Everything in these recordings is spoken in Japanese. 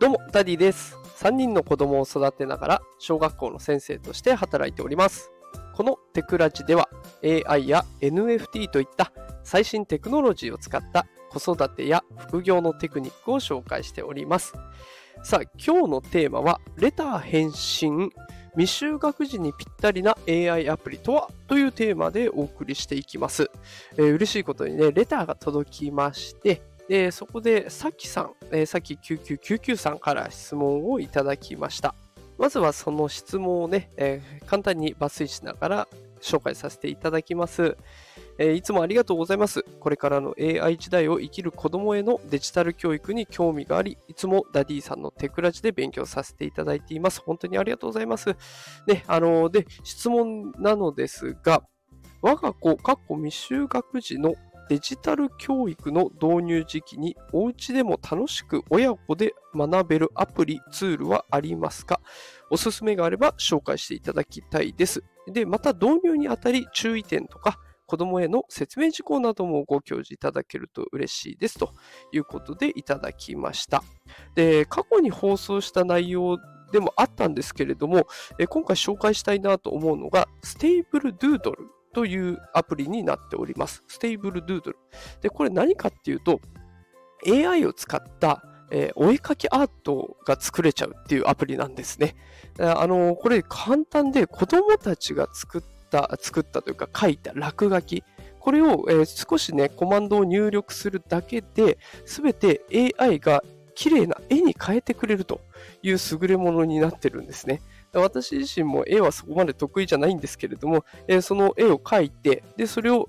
どうも、ダディです。3人の子供を育てながら、小学校の先生として働いております。このテクラジでは、AI や NFT といった最新テクノロジーを使った子育てや副業のテクニックを紹介しております。さあ、今日のテーマは、レター返信、未就学児にぴったりな AI アプリとはというテーマでお送りしていきます。えー嬉しいことにね、レターが届きまして、でそこでさきさん、えーさき9999さんから質問をいただきました。まずはその質問をね、えー簡単に抜粋しながら紹介させていただきます。えーいつもありがとうございます。これからの AI 時代を生きる子供へのデジタル教育に興味があり、いつもダディさんのテクラジで勉強させていただいています。本当にありがとうございます。ね、あので、質問なのですが、我が子、かっこ未就学児のデジタル教育の導入時期にお家でも楽しく親子で学べるアプリ、ツールはありますか？おすすめがあれば紹介していただきたいです。で、また導入にあたり注意点とか子供への説明事項などもご教示いただけると嬉しいですということでいただきました。で、過去に放送した内容でもあったんですけれども、え今回紹介したいなと思うのが、 Stable Doodle というアプリになっております。 Stable Doodle。で、これ何かっていうと、AI を使った、えーお絵かきアートが作れちゃうっていうアプリなんですね。ああのこれ簡単で子供たちが作った、作ったというか書いた落書き、これを、えー少しね、コマンドを入力するだけで、すべて AI が綺麗な絵に変えてくれるという優れものになってるんですね。私自身も絵はそこまで得意じゃないんですけれども、えーその絵を描いて、で、それを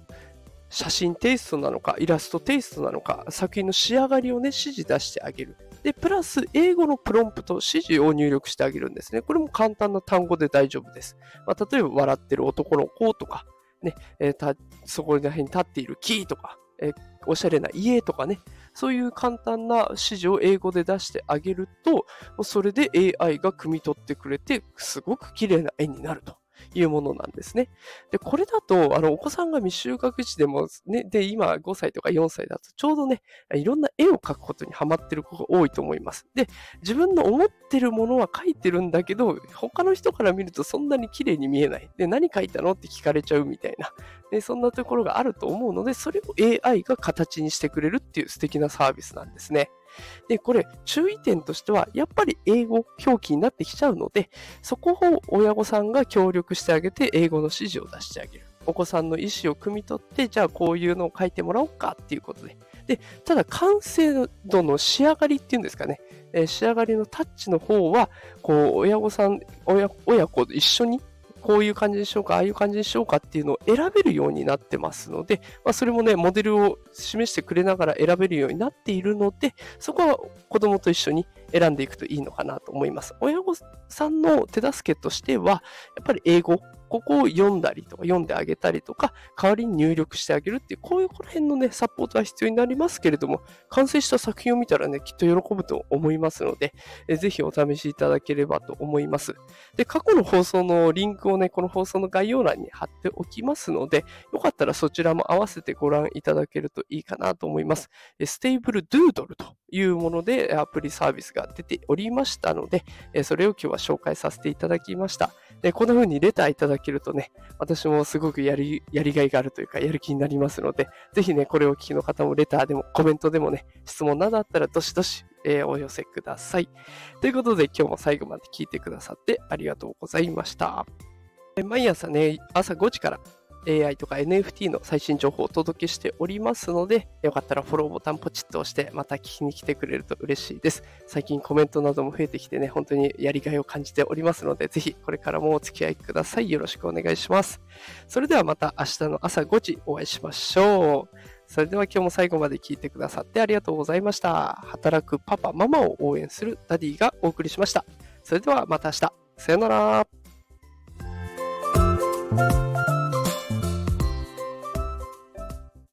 写真テイストなのか、イラストテイストなのか、作品の仕上がりをね、指示出してあげる。で、プラス、英語のプロンプト、指示を入力してあげるんですね。これも簡単な単語で大丈夫です。まあ、例えば、笑ってる男の子とか、ね、えーそこら辺に立っている木とか、えーおしゃれな家とかね、そういう簡単な指示を英語で出してあげると、それで AI が汲み取ってくれて、すごく綺麗な絵になると。いうものなんですね。で、これだと、あの、お子さんが未就学児でも、ね、で、今5歳とか4歳だと、ちょうどね、いろんな絵を描くことにハマってる子が多いと思います。で、自分の思ってるものは描いてるんだけど、他の人から見るとそんなに綺麗に見えない。で、何描いたのって聞かれちゃうみたいな。で、そんなところがあると思うので、それを AI が形にしてくれるっていう素敵なサービスなんですね。で、これ、注意点としては、やっぱり英語表記になってきちゃうので、そこを親御さんが協力してあげて、英語の指示を出してあげる。お子さんの意思を汲み取って、じゃあこういうのを書いてもらおうかっていうことで。で、ただ完成度の仕上がりっていうんですかね、えー仕上がりのタッチの方は、こう、親御さん、親親子と一緒に、こういう感じにしようか、ああいう感じにしようかっていうのを選べるようになってますので、まあ、それもね、モデルを示してくれながら選べるようになっているので、そこは子供と一緒に選んでいくといいのかなと思います。親御さんの手助けとしては、やっぱり英語、ここを読んだりとか、読んであげたりとか、代わりに入力してあげるっていう、こういうこの辺のね、サポートは必要になりますけれども、完成した作品を見たらね、きっと喜ぶと思いますので、えぜひお試しいただければと思います。で、過去の放送のリンクをね、この放送の概要欄に貼っておきますので、よかったらそちらも合わせてご覧いただけるといいかなと思います。 Stable Doodle というものでアプリサービスが出ておりましたので、それを今日は紹介させていただきました。で、こんな風にレターいただけるとね、私もすごくやり、やりがいがあるというか、やる気になりますので、ぜひね、これを聞きの方もレターでもコメントでもね、質問などあったらどしどし、えーお寄せください。ということで今日も最後まで聞いてくださってありがとうございました。毎朝ね、朝5時から AI とか NFT の最新情報をお届けしておりますので、よかったらフォローボタンポチッと押して、また聞きに来てくれると嬉しいです。最近コメントなども増えてきてね、本当にやりがいを感じておりますので、ぜひこれからもお付き合いください。よろしくお願いします。それではまた明日の朝5時お会いしましょう。それでは今日も最後まで聞いてくださってありがとうございました。働くパパ、ママを応援するダディがお送りしました。それではまた明日。さよなら。